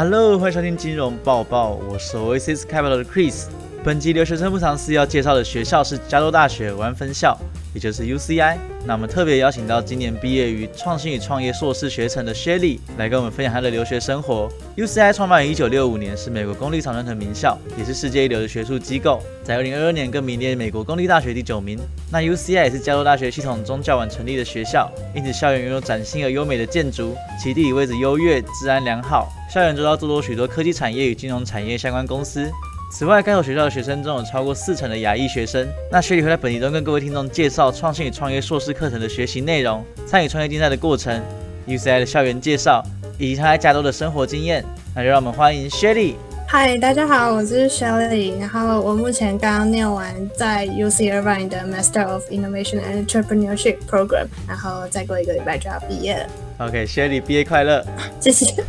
Hello，欢迎收听金融报报，我是 Oasis Capital 的 Chris。本集留学生不藏私要介绍的学校是加州大学湾分校，也就是 UCI。那我们特别邀请到今年毕业于创新与创业硕士学程的 Shelly 来跟我们分享她的留学生活。UCI 创办于1965年，是美国公立常春藤名校，也是世界一流的学术机构。在2022年更名列美国公立大学第九名。那 UCI 也是加州大学系统中较晚成立的学校，因此校园拥有崭新而优美的建筑，其地理位置优越，治安良好。校园周遭坐落许多科技产业与金融产业相关公司。此外，该所学校的学生中有超过四成的亚裔学生。那学理会在本集中跟各位听众介绍创新与创业硕士课程的学习内容、参与创业竞赛的过程、UCI 的校园介绍以及他在加州的生活经验。那就让我们欢迎 Shelly。嗨，大家好，我是 Shelly。然后我目前刚刚念完在 UC Irvine 的 Master of Innovation and Entrepreneurship Program，然后再过一个礼拜就要毕业了。OK，Shelly 毕业快乐，谢谢。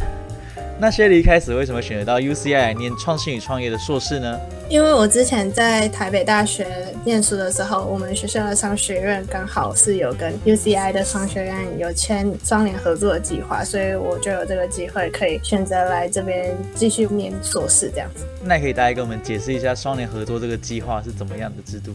那 Shelly 一开始为什么选择到 UCI 来念创新与创业的硕士呢？因为我之前在台北大学念书的时候，我们学校的商学院刚好是有跟 UCI 的商学院有签双联合作的计划，所以我就有这个机会可以选择来这边继续念硕士这样子。那可以大家跟我们解释一下双联合作这个计划是怎么样的制度？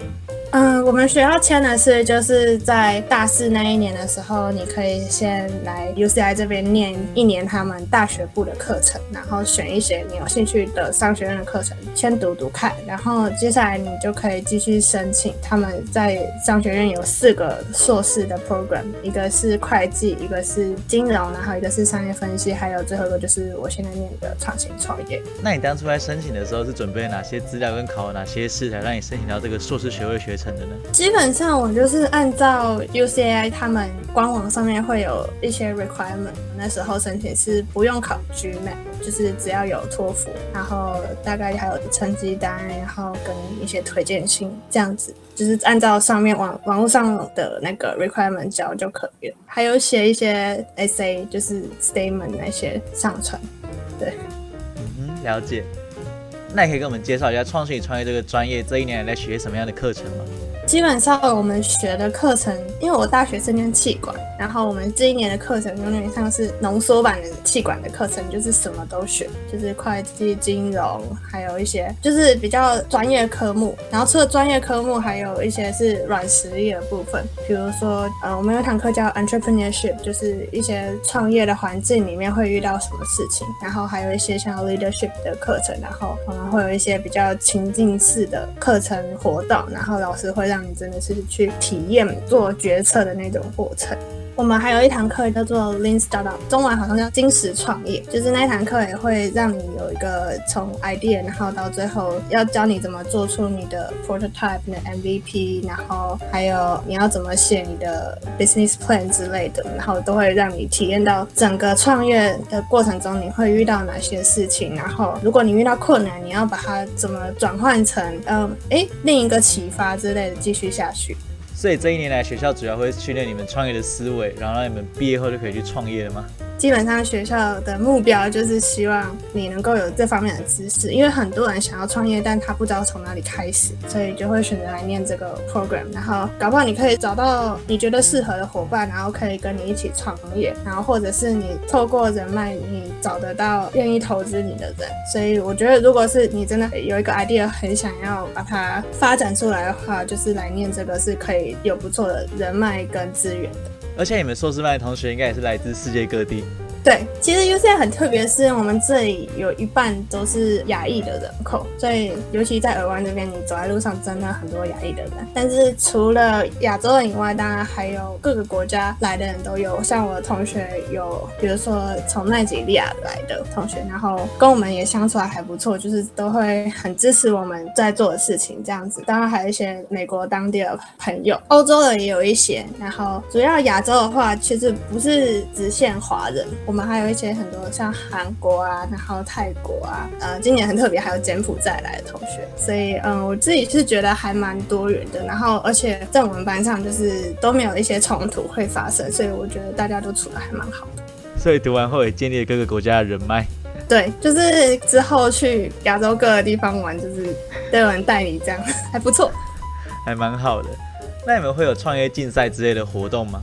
嗯，我们学校签的是，就是在大四那一年的时候，你可以先来 UCI 这边念一年他们大学部的课程，然后选一些你有兴趣的商学院的课程，先读读看，然后接下来你就可以继续申请。他们在商学院有四个硕士的 program，一个是会计，一个是金融，然后一个是商业分析，还有最后一个就是我现在念的创新创业。那你当初在申请的时候是准备哪些资料跟考哪些试才让你申请到这个硕士学位学程？基本上我就是按照 UCI 他们官网上面会有一些 requirement，那时候申请是不用考 GMAT，就是只要有托福，然后大概还有成绩单，然后跟一些推荐信这样子，就是按照上面网网络上的那个 requirement 交就可以了。还有写一些 SA，就是 statement 那些上传。对，嗯哼，了解。那你可以跟我们介绍一下创新与创业这个专业这一年来学什么样的课程吗？基本上我们学的课程，因为我大学是念气管，然后我们这一年的课程有点像是浓缩版的气管的课程，就是什么都学，就是会计、金融，还有一些就是比较专业科目。然后除了专业科目，还有一些是软实力的部分，比如说呃，我们有堂课叫 Entrepreneurship，就是一些创业的环境里面会遇到什么事情。然后还有一些像 Leadership 的课程，然后可能会有一些比较情境式的课程活动，然后老师会让。让你真的是去体验做决策的那种过程。我们还有一堂课叫做 Lean Startup，中文好像叫金石创业，就是那堂课也会让你有一个从 idea，然后到最后要教你怎么做出你的 prototype、的 MVP，然后还有你要怎么写你的 business plan 之类的，然后都会让你体验到整个创业的过程中你会遇到哪些事情，然后如果你遇到困难，你要把它怎么转换成嗯哎另一个启发之类的继续下去。所以这一年来，学校主要会训练你们创业的思维，然后让你们毕业后就可以去创业了吗？基本上学校的目标就是希望你能够有这方面的知识，因为很多人想要创业，但他不知道从哪里开始，所以就会选择来念这个 program。然后搞不好你可以找到你觉得适合的伙伴，然后可以跟你一起创业，然后或者是你透过人脉，你找得到愿意投资你的人。所以我觉得，如果是你真的有一个 idea，很想要把它发展出来的话，就是来念这个是可以有不错的人脉跟资源的。而且你们硕士班的同学应该也是来自世界各地。对，其实 UCI 很特别，是我们这里有一半都是亚裔的人口，所以尤其在尔湾这边，你走在路上真的很多亚裔的人。但是除了亚洲人以外，当然还有各个国家来的人都有。像我的同学有，比如说从奈及利亚来的同学，然后跟我们也相处还不错，就是都会很支持我们在做的事情这样子。当然还有一些美国当地的朋友，欧洲的也有一些。然后主要亚洲的话，其实不是只限华人。我们还有一些很多像韩国啊，然后泰国啊，呃，今年很特别，还有柬埔寨来的同学，所以嗯，我自己是觉得还蛮多元的。然后，而且在我们班上就是都没有一些冲突会发生，所以我觉得大家都处的还蛮好的。所以读完后也建立了各个国家的人脉。对，就是之后去亚洲各个地方玩，就是都有人带你，这样还不错，还蛮好的。那你们会有创业竞赛之类的活动吗？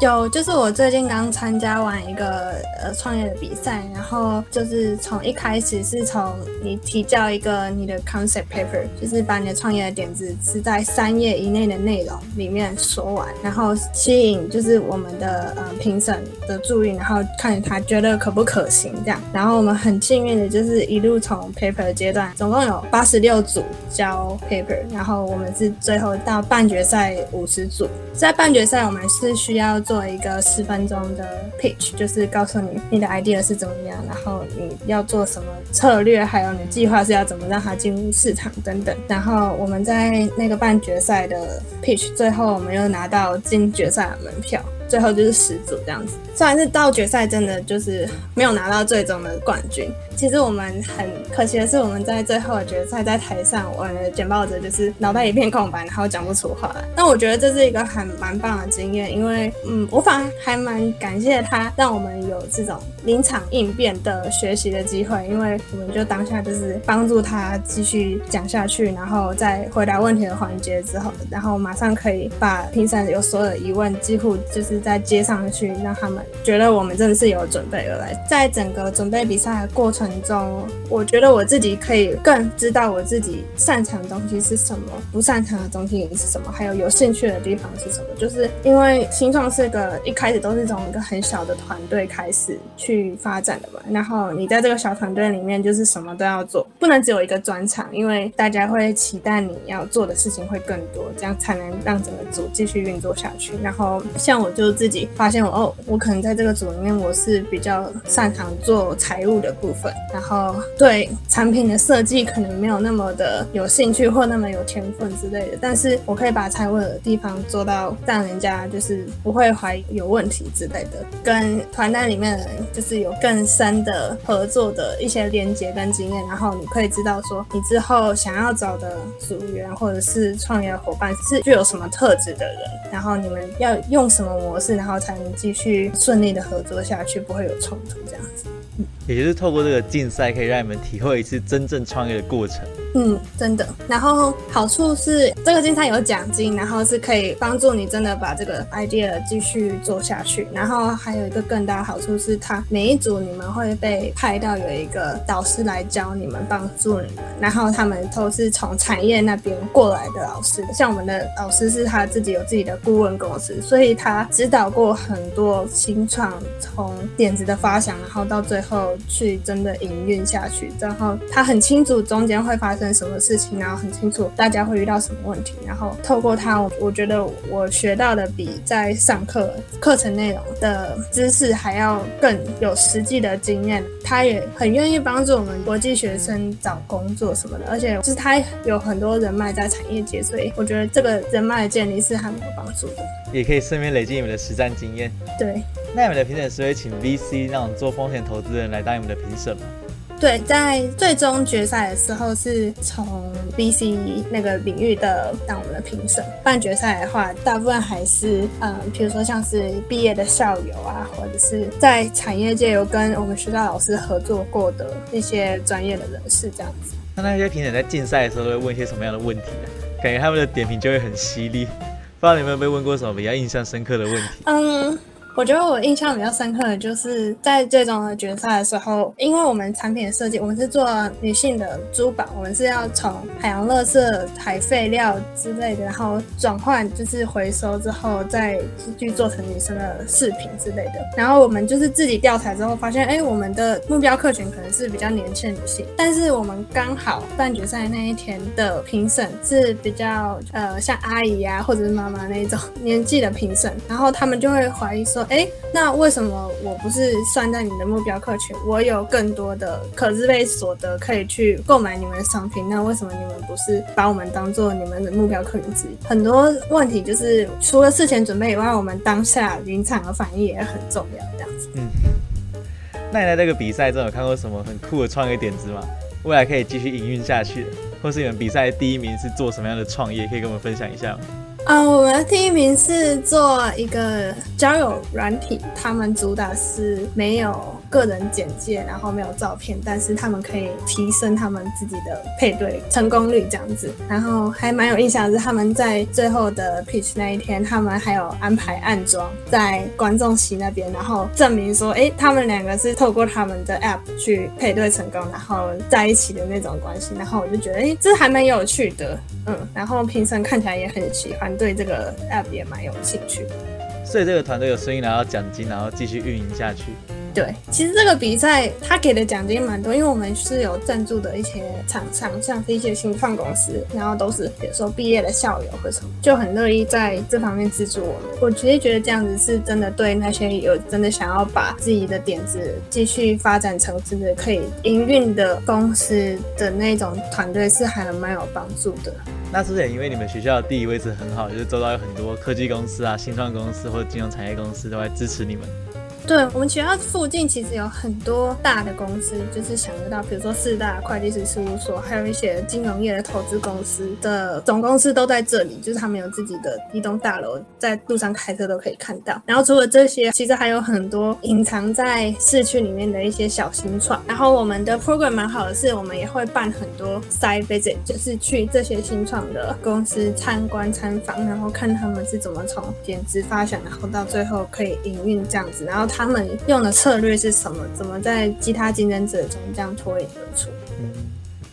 有，就是我最近刚参加完一个呃创业的比赛，然后就是从一开始是从你提交一个你的 concept paper，就是把你的创业的点子是在三页以内的内容里面说完，然后吸引就是我们的呃评审的注意，然后看他觉得可不可行这样。然后我们很幸运的就是一路从 paper 阶段，总共有八十六组交 paper，然后我们是最后到半决赛五十组，在半决赛我们是需要做一个十分钟的 pitch，就是告诉你你的 idea 是怎么样，然后你要做什么策略，还有你计划是要怎么让它进入市场等等。然后我们在那个半决赛的 pitch，最后我们又拿到进决赛的门票。最后就是十组这样子，虽然是到决赛，真的就是没有拿到最终的冠军。其实我们很可惜的是，我们在最后的决赛在台上，我的简报者就是脑袋一片空白，然后讲不出话来。那我觉得这是一个很蛮棒的经验，因为嗯，我反而还蛮感谢他，让我们有这种临场应变的学习的机会，因为我们就当下就是帮助他继续讲下去，然后在回答问题的环节之后，然后马上可以把评审有所有的疑问，几乎就是在接上去，让他们觉得我们真的是有准备而来。在整个准备比赛的过程。中，我觉得我自己可以更知道我自己擅长的东西是什么，不擅长的东西是什么，还有有兴趣的地方是什么。就是因为新创是个一开始都是从一个很小的团队开始去发展的嘛，然后你在这个小团队里面就是什么都要做，不能只有一个专长，因为大家会期待你要做的事情会更多，这样才能让整个组继续运作下去。然后像我就就自己发现我哦，我可能在这个组里面我是比较擅长做财务的部分。然后对产品的设计可能没有那么的有兴趣或那么有天分之类的，但是我可以把财务的地方做到让人家就是不会怀疑有问题之类的，跟团队里面就是有更深的合作的一些连接跟经验，然后你可以知道说你之后想要找的组员或者是创业伙伴是具有什么特质的人，然后你们要用什么模式，然后才能继续顺利的合作下去，不会有冲突这样子。也就是透过这个竞赛，可以让你们体会一次真正创业的过程。嗯，真的。然后好处是这个竞赛有奖金，然后是可以帮助你真的把这个 idea 继续做下去。然后还有一个更大的好处是，它每一组你们会被派到有一个导师来教你们，帮助你们。然后他们都是从产业那边过来的老师，像我们的老师是他自己有自己的顾问公司，所以他指导过很多新创，从点子的发想，然后到最后。去真的营运下去，然后他很清楚中间会发生什么事情，然后很清楚大家会遇到什么问题，然后透过他，我我觉得我学到的比在上课课程内容的知识还要更有实际的经验。他也很愿意帮助我们国际学生找工作什么的，而且就是他有很多人脉在产业界，所以我觉得这个人脉的建立是很有帮助的。也可以顺便累积你们的实战经验。对。那你们的评审是会请 VC 那种做风险投资人来当你们的评审吗？对，在最终决赛的时候是从 VC 那个领域的当我们的评审。半决赛的话，大部分还是嗯，比如说像是毕业的校友啊，或者是在产业界有跟我们学校老师合作过的一些专业的人士这样子。那那些评审在竞赛的时候都会问一些什么样的问题呢？感觉他们的点评就会很犀利。不知道你有没有被问过什么比较印象深刻的问题？嗯。我觉得我印象比较深刻的就是在最终的决赛的时候，因为我们产品的设计，我们是做女性的珠宝，我们是要从海洋垃圾、海废料之类的，然后转换就是回收之后再去做成女生的饰品之类的。然后我们就是自己调查之后发现，哎，我们的目标客群可能是比较年轻的女性，但是我们刚好半决赛那一天的评审是比较呃像阿姨啊或者是妈妈那种 年纪的评审，然后他们就会怀疑说。哎，那为什么我不是算在你的目标客群？我有更多的可支配所得可以去购买你们的商品，那为什么你们不是把我们当做你们的目标客群之一？很多问题就是除了事前准备以外，我们当下临场的反应也很重要。这样子。嗯，那你在这个比赛中有看过什么很酷的创业点子吗？未来可以继续营运下去，或是你们比赛第一名是做什么样的创业？可以跟我们分享一下吗？啊，我们第一名是做一个交友软体，他们主打是没有个人简介，然后没有照片，但是他们可以提升他们自己的配对成功率这样子。然后还蛮有印象的是，他们在最后的 pitch 那一天，他们还有安排暗装在观众席那边，然后证明说，哎，他们两个是透过他们的 app 去配对成功，然后在一起的那种关系。然后我就觉得，哎，这还蛮有趣的，嗯。然后评审看起来也很喜欢，对这个 app 也蛮有兴趣。所以这个团队有声音拿到奖金，然后继续运营下去。对，其实这个比赛他给的奖金蛮多，因为我们是有赞助的一些厂商，像是一些新创公司，然后都是比如说毕业的校友或什么，就很乐意在这方面资助我们。我其实觉得这样子是真的对那些有真的想要把自己的点子继续发展成真的可以营运的公司的那种团队是还蛮有帮助的。那是不是也因为你们学校的地理位置很好，就是周遭有很多科技公司啊、新创公司或者金融产业公司都在支持你们？对我们学校附近其实有很多大的公司，就是想得到，比如说四大会计师事务所，还有一些金融业的投资公司的总公司都在这里，就是他们有自己的一栋大楼，在路上开车都可以看到。然后除了这些，其实还有很多隐藏在市区里面的一些小新创。然后我们的 program 蛮好的是，我们也会办很多 side visit，就是去这些新创的公司参观参访，然后看他们是怎么从点子发想，然后到最后可以营运这样子，然后。他们用的策略是什么？怎么在其他竞争者中这样脱颖而出？嗯，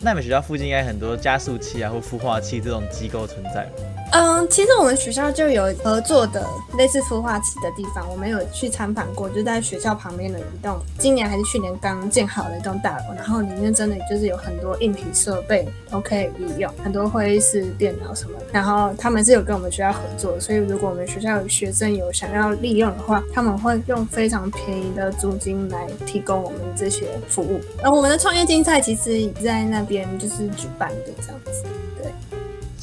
那你们学校附近应该很多加速器啊或孵化器这种机构存在。嗯，其实我们学校就有合作的类似孵化器的地方，我们有去参访过，就在学校旁边的一栋，今年还是去年刚建好的一栋大楼，然后里面真的就是有很多硬体设备都可以利用，很多会议室、电脑什么，然后他们是有跟我们学校合作，所以如果我们学校有学生有想要利用的话，他们会用非常便宜的租金来提供我们这些服务。然后我们的创业竞赛其实在那边就是举办的这样子。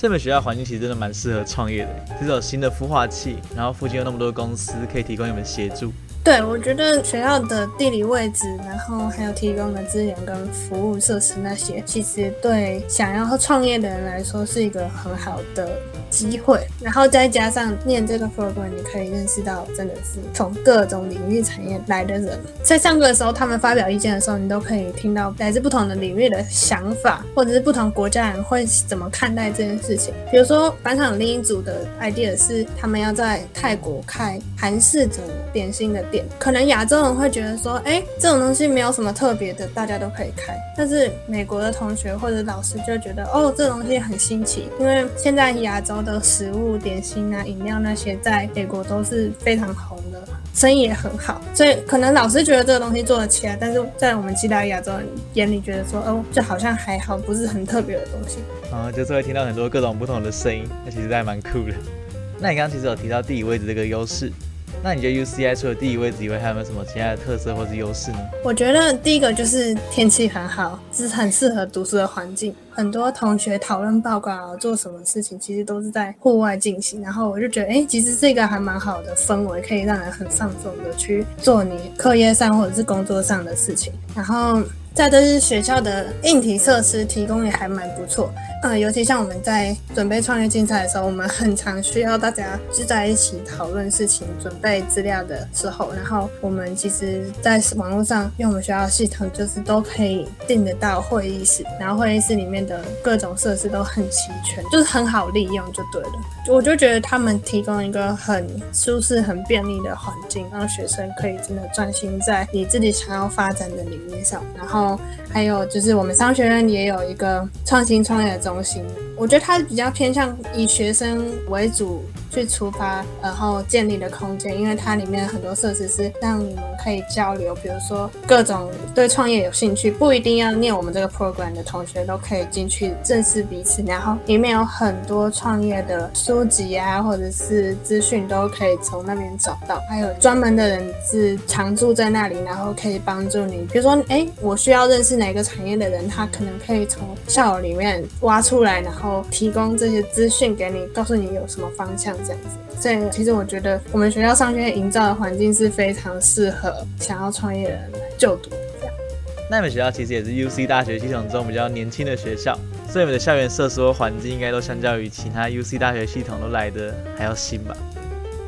这本学校环境其实真的蛮适合创业的，这是有新的孵化器，然后附近有那么多公司可以提供你们协助。对，我觉得学校的地理位置，然后还有提供的资源跟服务设施那些，其实对想要创业的人来说是一个很好的。机会，然后再加上念这个 program，你可以认识到真的是从各种领域产业来的人。在上课的时候，他们发表意见的时候，你都可以听到来自不同的领域的想法，或者是不同国家人会怎么看待这件事情。比如说，班上另一组的 idea 是他们要在泰国开韩式的点心的店，可能亚洲人会觉得说，哎，这种东西没有什么特别的，大家都可以开。但是美国的同学或者老师就觉得，哦，这东西很新奇，因为现在亚洲。的食物、点心啊、饮料那些，在美国都是非常红的，生意也很好。所以可能老师觉得这个东西做得起来，但是在我们其他亚洲人眼里，觉得说哦，就好像还好，不是很特别的东西。啊，就是会听到很多各种不同的声音，那其实还蛮酷的。那你刚刚其实有提到地理位置这个优势。那你觉得 U C I 除了地理位置以外，还有没有什么其他的特色或是优势呢？我觉得第一个就是天气很好，是很适合读书的环境。很多同学讨论报告、做什么事情，其实都是在户外进行。然后我就觉得，哎，其实这个还蛮好的氛围，可以让人很放松的去做你课业上或者是工作上的事情。然后。再就是学校的硬体设施提供也还蛮不错，嗯，尤其像我们在准备创业竞赛的时候，我们很常需要大家聚在一起讨论事情、准备资料的时候，然后我们其实在网络上用我们学校的系统，就是都可以订得到会议室，然后会议室里面的各种设施都很齐全，就是很好利用就对了。我就觉得他们提供一个很舒适、很便利的环境，让学生可以真的专心在你自己想要发展的领域上，然后。 어? 还有就是，我们商学院也有一个创新创业的中心，我觉得它是比较偏向以学生为主。去出发，然后建立的空间，因为它里面很多设施是让你们可以交流，比如说各种对创业有兴趣，不一定要念我们这个 program 的同学都可以进去认识彼此。然后里面有很多创业的书籍啊，或者是资讯都可以从那边找到。还有专门的人是常住在那里，然后可以帮助你，比如说，哎，我需要认识哪个产业的人，他可能可以从校友里面挖出来，然后提供这些资讯给你，告诉你有什么方向。这样子，所以其实我觉得我们学校商学院营造的环境是非常适合想要创业的人来就读。这样，那你们学校其实也是 U C 大学系统中比较年轻的学校，所以你们的校园设施和环境应该都相较于其他 U C 大学系统都来的还要新吧？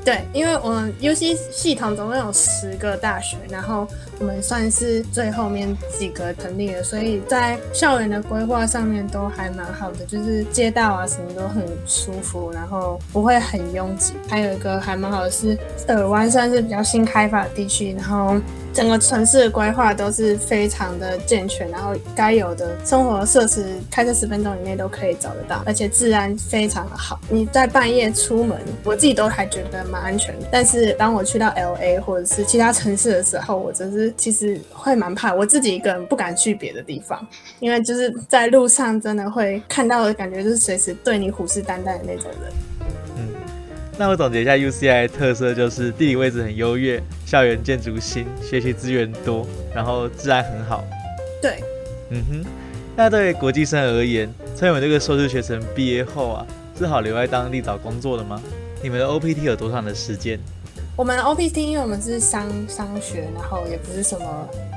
对，因为我们 U C 系统总共有十个大学，然后我们算是最后面几个成立的，所以在校园的规划上面都还蛮好的，就是街道啊什么都很舒服，然后不会很拥挤。还有一个还蛮好的是，尔湾算是比较新开发的地区，然后。整个城市的规划都是非常的健全，然后该有的生活设施，开车十分钟以内都可以找得到，而且治安非常的好。你在半夜出门，我自己都还觉得蛮安全。但是当我去到 L A 或者是其他城市的时候，我真是其实会蛮怕，我自己一个人不敢去别的地方，因为就是在路上真的会看到的感觉，就是随时对你虎视眈眈的那种人。嗯那我总结一下 UCI 特色就是地理位置很优越，校园建筑新，学习资源多，然后治安很好。对，嗯哼。那对国际生而言，从你们这个硕士学程毕业后啊，是好留在当地找工作的吗？你们的 OPT 有多长的时间？我们 OPT 因为我们是商商学，然后也不是什么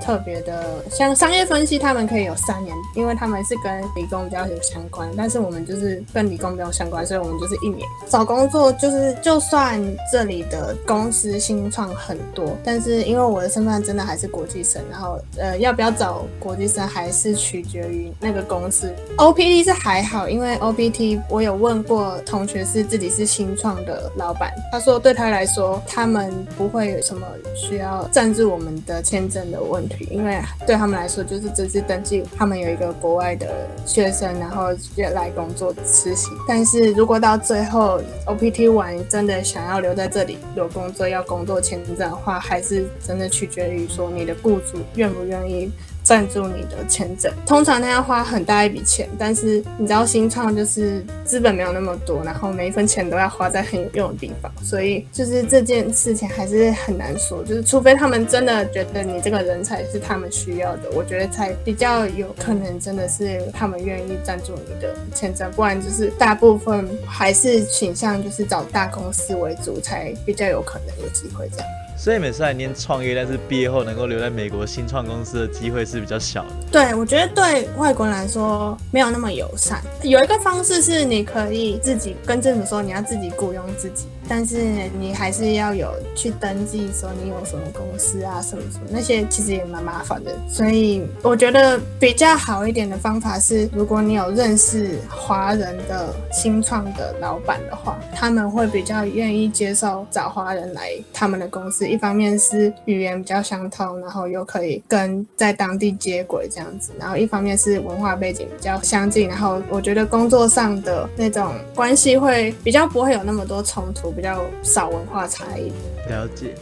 特别的，像商业分析，他们可以有三年，因为他们是跟理工比较有相关。但是我们就是跟理工比较相关，所以我们就是一年。找工作就是，就算这里的公司新创很多，但是因为我的身份真的还是国际生，然后呃，要不要找国际生还是取决于那个公司。OPT 是还好，因为 OPT 我有问过同学是自己是新创的老板，他说对他来说他。他们不会有什么需要赞助我们的签证的问题，因为对他们来说就是只是登记他们有一个国外的学生，然后来工作实习。但是如果到最后 OPT 完真的想要留在这里有工作要工作签证的话，还是真的取决于说你的雇主愿不愿意。赞助你的签证，通常他要花很大一笔钱，但是你知道新创就是资本没有那么多，然后每一分钱都要花在很有用的地方，所以就是这件事情还是很难说，就是除非他们真的觉得你这个人才是他们需要的，我觉得才比较有可能真的是他们愿意赞助你的签证，不然就是大部分还是倾向就是找大公司为主，才比较有可能有机会这样。所以每次来念创业，但是毕业后能够留在美国新创公司的机会是比较小的。对，我觉得对外国人来说没有那么友善。有一个方式是你可以自己跟政府说你要自己雇佣自己。但是你还是要有去登记，说你有什么公司啊，什么什么那些，其实也蛮麻烦的。所以我觉得比较好一点的方法是，如果你有认识华人的新创的老板的话，他们会比较愿意接受找华人来他们的公司。一方面是语言比较相通，然后又可以跟在当地接轨这样子；然后一方面是文化背景比较相近，然后我觉得工作上的那种关系会比较不会有那么多冲突。比较少文化差异，了解。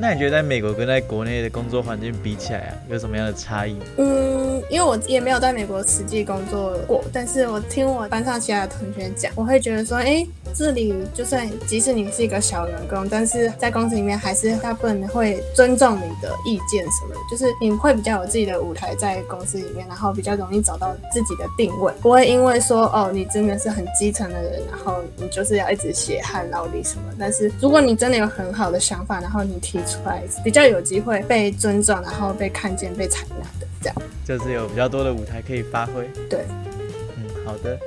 那你觉得在美国跟在国内的工作环境比起来啊，有什么样的差异？嗯，因为我也没有在美国实际工作过，但是我听我班上其他的同学讲，我会觉得说，哎，这里就算即使你是一个小员工，但是在公司里面还是大部分会尊重你的意见什么的，就是你会比较有自己的舞台在公司里面，然后比较容易找到自己的定位，不会因为说哦，你真的是很基层的人，然后你就是要一直血汗劳力什么。但是如果你真的有很好的想法，然后你提。来比较有机会被尊重，然后被看见、被采纳的，这样就是有比较多的舞台可以发挥。对，嗯，好的。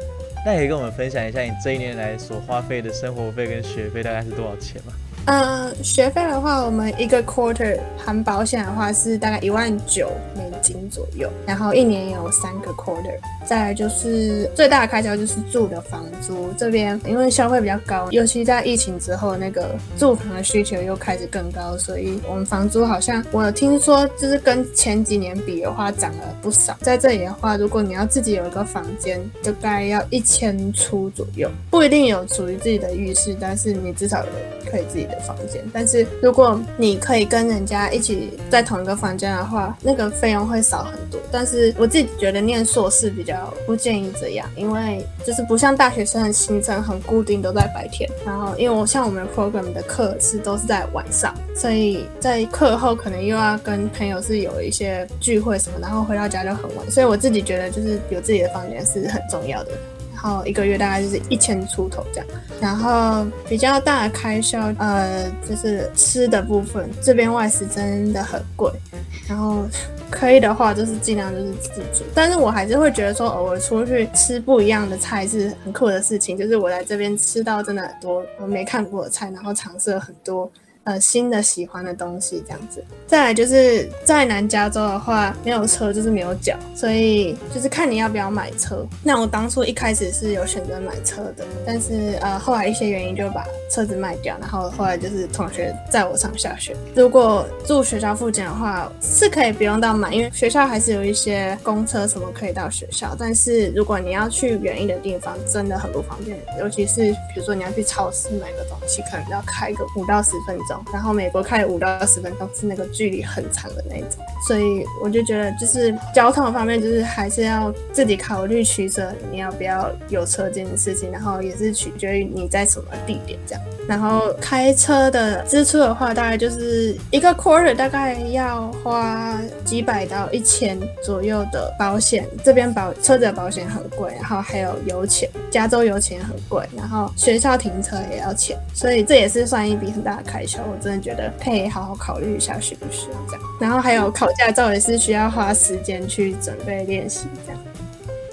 那可以跟我们分享一下你这一年来所花费的生活费跟学费大概是多少钱吗？呃，学费的话，我们一个 quarter 含保险的话是大概一万九美金左右，然后一年有三个 quarter。再来就是最大的开销就是住的房租，这边因为消费比较高，尤其在疫情之后，那个住房的需求又开始更高，所以我们房租好像我听说就是跟前几年比的话涨了不少。在这里的话，如果你要自己有一个房间，就大概要一千出左右，不一定有属于自己的浴室，但是你至少可以自己房间。但是如果你可以跟人家一起在同一个房间的话，那个费用会少很多。但是我自己觉得念硕士比较。不建议这样，因为就是不像大学生的行程很固定，都在白天。然后，因为我像我们 program 的课是都是在晚上，所以在课后可能又要跟朋友是有一些聚会什么，然后回到家就很晚。所以我自己觉得，就是有自己的房间是很重要的。然后一个月大概就是一千出头这样。然后比较大的开销，呃，就是吃的部分，这边外食真的很贵。然后。可以的话，就是尽量就是自助，但是我还是会觉得说，偶尔出去吃不一样的菜是很酷的事情。就是我来这边吃到真的很多我没看过的菜，然后尝试了很多呃新的喜欢的东西这样子。再来就是在南加州的话，没有车就是没有脚，所以就是看你要不要买车。那我当初一开始是有选择买车的，但是呃后来一些原因就把车子卖掉，然后后来就是同学载我上下学。如果住学校附近的话，是可以不用到买，因为学校还是有一些公车什么可以到学校。但是如果你要去远一点的地方，真的很不方便，尤其是比如说你要去超市买个东西，可能要开个五到十分钟。然后美国开五到十分钟是那个距离很长的那种，所以我就觉得就是交通方面，就是还是要自己考虑取舍，你要不要有车这件事情，然后也是取决于你在什么地点这样。然后开车的支出的话，大概就是一个 quarter 大概要花几百到一千左右的保险，这边保车子的保险很贵，然后还有油钱，加州油钱很贵，然后学校停车也要钱，所以这也是算一笔很大的开销。我真的觉得可以好好考虑一下需不需要这样。然后还有考驾照也是需要花时间去准备练习这样。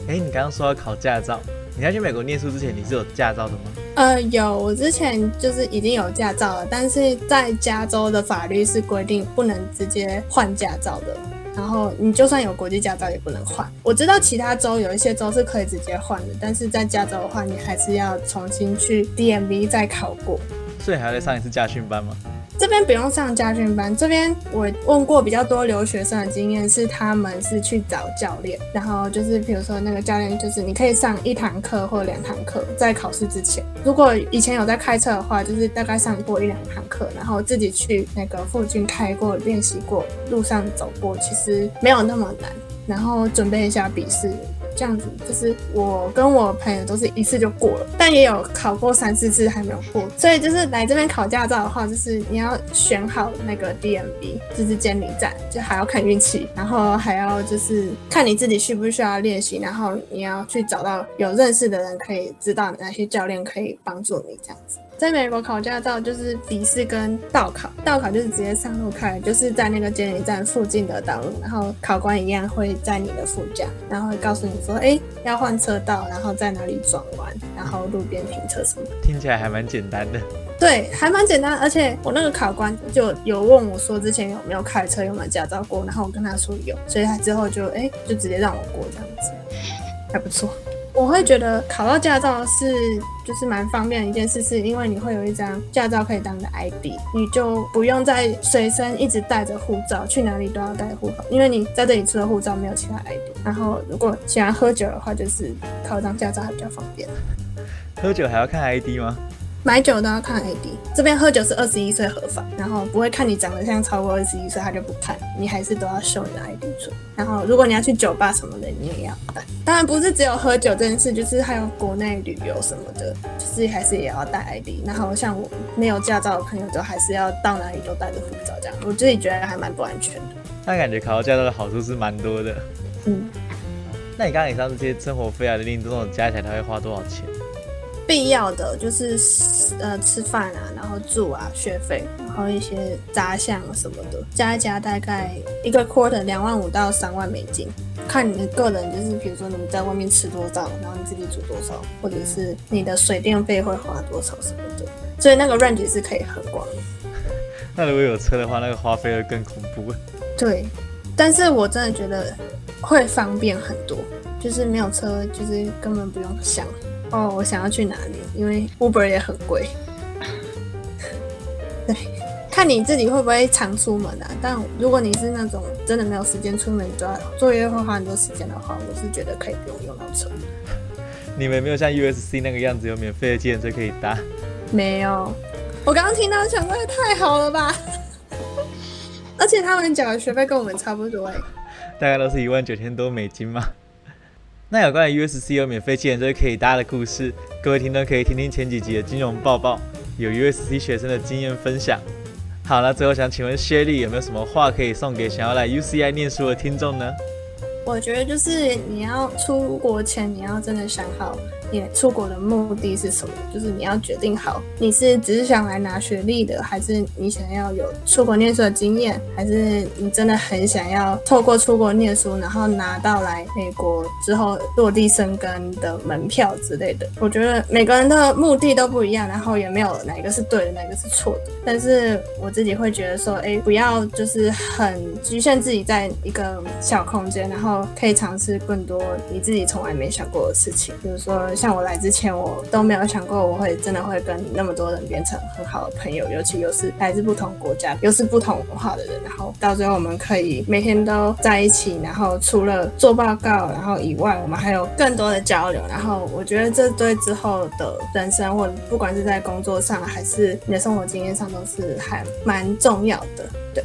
哎，你刚刚说要考驾照，你在去美国念书之前你是有驾照的吗？呃，有，我之前就是已经有驾照了，但是在加州的法律是规定不能直接换驾照的，然后你就算有国际驾照也不能换。我知道其他州有一些州是可以直接换的，但是在加州的话，你还是要重新去 DMV 再考过。所以还要上一次家训班吗？这边不用上家训班，这边我问过比较多留学生的经验是，他们是去找教练，然后就是比如说那个教练就是你可以上一堂课或两堂课，在考试之前，如果以前有在开车的话，就是大概上过一两堂课，然后自己去那个附近开过练习过，路上走过，其实没有那么难，然后准备一下笔试。这样子就是我跟我朋友都是一次就过了，但也有考过三四次还没有过。所以就是来这边考驾照的话，就是你要选好那个 DMV，就是监理站，就还要看运气，然后还要就是看你自己需不需要练习，然后你要去找到有认识的人，可以知道哪些教练可以帮助你这样子。在美国考驾照就是笔试跟道考，道考就是直接上路开，就是在那个监理站附近的道路，然后考官一样会在你的副驾，然后会告诉你说，哎，要换车道，然后在哪里转弯，然后路边停车什么。听起来还蛮简单的。对，还蛮简单，而且我那个考官就有问我说，之前有没有开车，有没有驾照过，然后我跟他说有，所以他之后就哎，就直接让我过这样子，还不错。我会觉得考到驾照是就是蛮方便的一件事，是因为你会有一张驾照可以当你的 ID，你就不用再随身一直带着护照，去哪里都要带护照，因为你在这里除了护照没有其他 ID。然后如果喜欢喝酒的话，就是考一张驾照还比较方便。喝酒还要看 ID 吗？买酒都要看 ID，这边喝酒是二十一岁合法，然后不会看你长得像超过二十一岁，他就不看，你还是都要秀你的 ID 出然后如果你要去酒吧什么的，你也要带。当然不是只有喝酒这件事，就是还有国内旅游什么的，就是还是也要带 ID。然后像我没有驾照的朋友，都还是要到哪里都带着护照这样。我自己觉得还蛮不安全的。那感觉考到驾照的好处是蛮多的。嗯，那你刚刚以上这些生活费啊、零零总总加起来，他会花多少钱？必要的就是呃吃饭啊，然后住啊，学费，然后一些杂项什么的，加一加大概一个 quarter 两万五到三万美金，看你的个人，就是比如说你在外面吃多少，然后你自己煮多少，或者是你的水电费会花多少什么的，所以那个 range 是可以很广。那如果有车的话，那个花费会更恐怖。对，但是我真的觉得会方便很多，就是没有车，就是根本不用想。哦，我想要去哪里？因为 Uber 也很贵。对，看你自己会不会常出门啊？但如果你是那种真的没有时间出门，就要作业会花很多时间的话，我是觉得可以不用用到车。你们没有像 USC 那个样子有免费的计程车可以搭？没有。我刚刚听到想说也太好了吧！而且他们缴的学费跟我们差不多哎。大概都是一万九千多美金嘛。那有关于 USC 有免费借车可以搭的故事，各位听众可以听听前几集的金融报报，有 USC 学生的经验分享。好了，最后想请问薛丽有没有什么话可以送给想要来 UCI 念书的听众呢？我觉得就是你要出国前，你要真的想好你出国的目的是什么？就是你要决定好，你是只是想来拿学历的，还是你想要有出国念书的经验，还是你真的很想要透过出国念书，然后拿到来美国之后落地生根的门票之类的？我觉得每个人的目的都不一样，然后也没有哪一个是对的，哪个是错的。但是我自己会觉得说，哎，不要就是很局限自己在一个小空间，然后可以尝试更多你自己从来没想过的事情。比如说，像我来之前，我都没有想过我会真的会跟那么多人变成很好的朋友，尤其又是来自不同国家、又是不同文化的人。然后到最后，我们可以每天都在一起，然后除了做报告，然后以外，我们还有更多的交流。然后我觉得这对之后的人生，或不管是在工作上，还是你的生活经验上，都是还蛮重要的。对。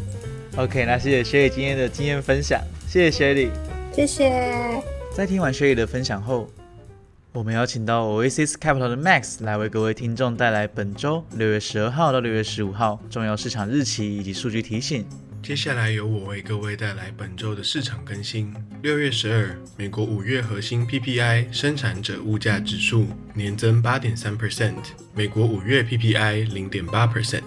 OK，那谢谢雪莉今天的经验分享，谢谢雪莉，谢谢。在听完雪莉的分享后，我们邀请到 Oasis Capital 的 Max 来为各位听众带来本周六月十二号到六月十五号重要市场日期以及数据提醒。接下来由我为各位带来本周的市场更新。六月十二，美国五月核心 PPI 生产者物价指数年增八点三 percent，美国五月 PPI 零点八 percent。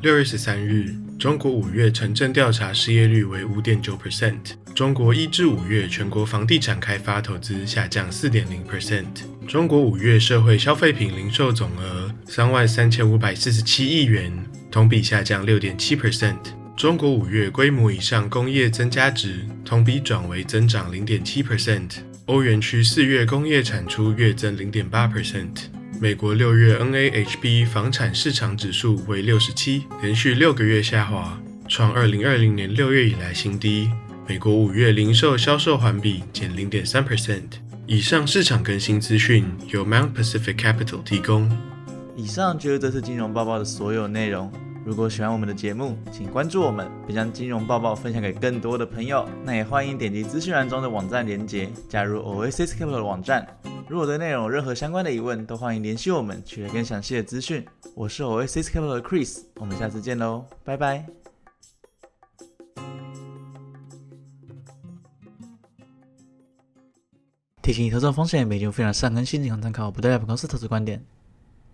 六月十三日。中国五月城镇调查失业率为五点九 percent。中国一至五月全国房地产开发投资下降四点零 percent。中国五月社会消费品零售总额三万三千五百四十七亿元，同比下降六点七 percent。中国五月规模以上工业增加值同比转为增长零点七 percent。欧元区四月工业产出月增零点八 percent。美国六月 NAHB 房产市场指数为六十七，连续六个月下滑，创二零二零年六月以来新低。美国五月零售销售环比减零点三 percent。以上市场更新资讯由 Mount Pacific Capital 提供。以上就是这次金融报报的所有内容。如果喜欢我们的节目，请关注我们，并将金融报报分享给更多的朋友。那也欢迎点击资讯栏中的网站连接，加入 Oasis Capital 的网站。如果对内容有任何相关的疑问，都欢迎联系我们，取得更详细的资讯。我是 Oasis Capital 的 Chris，我们下次见喽，拜拜。提醒：投资风险，每节非常善根新进行参考，不代表公司投资观点。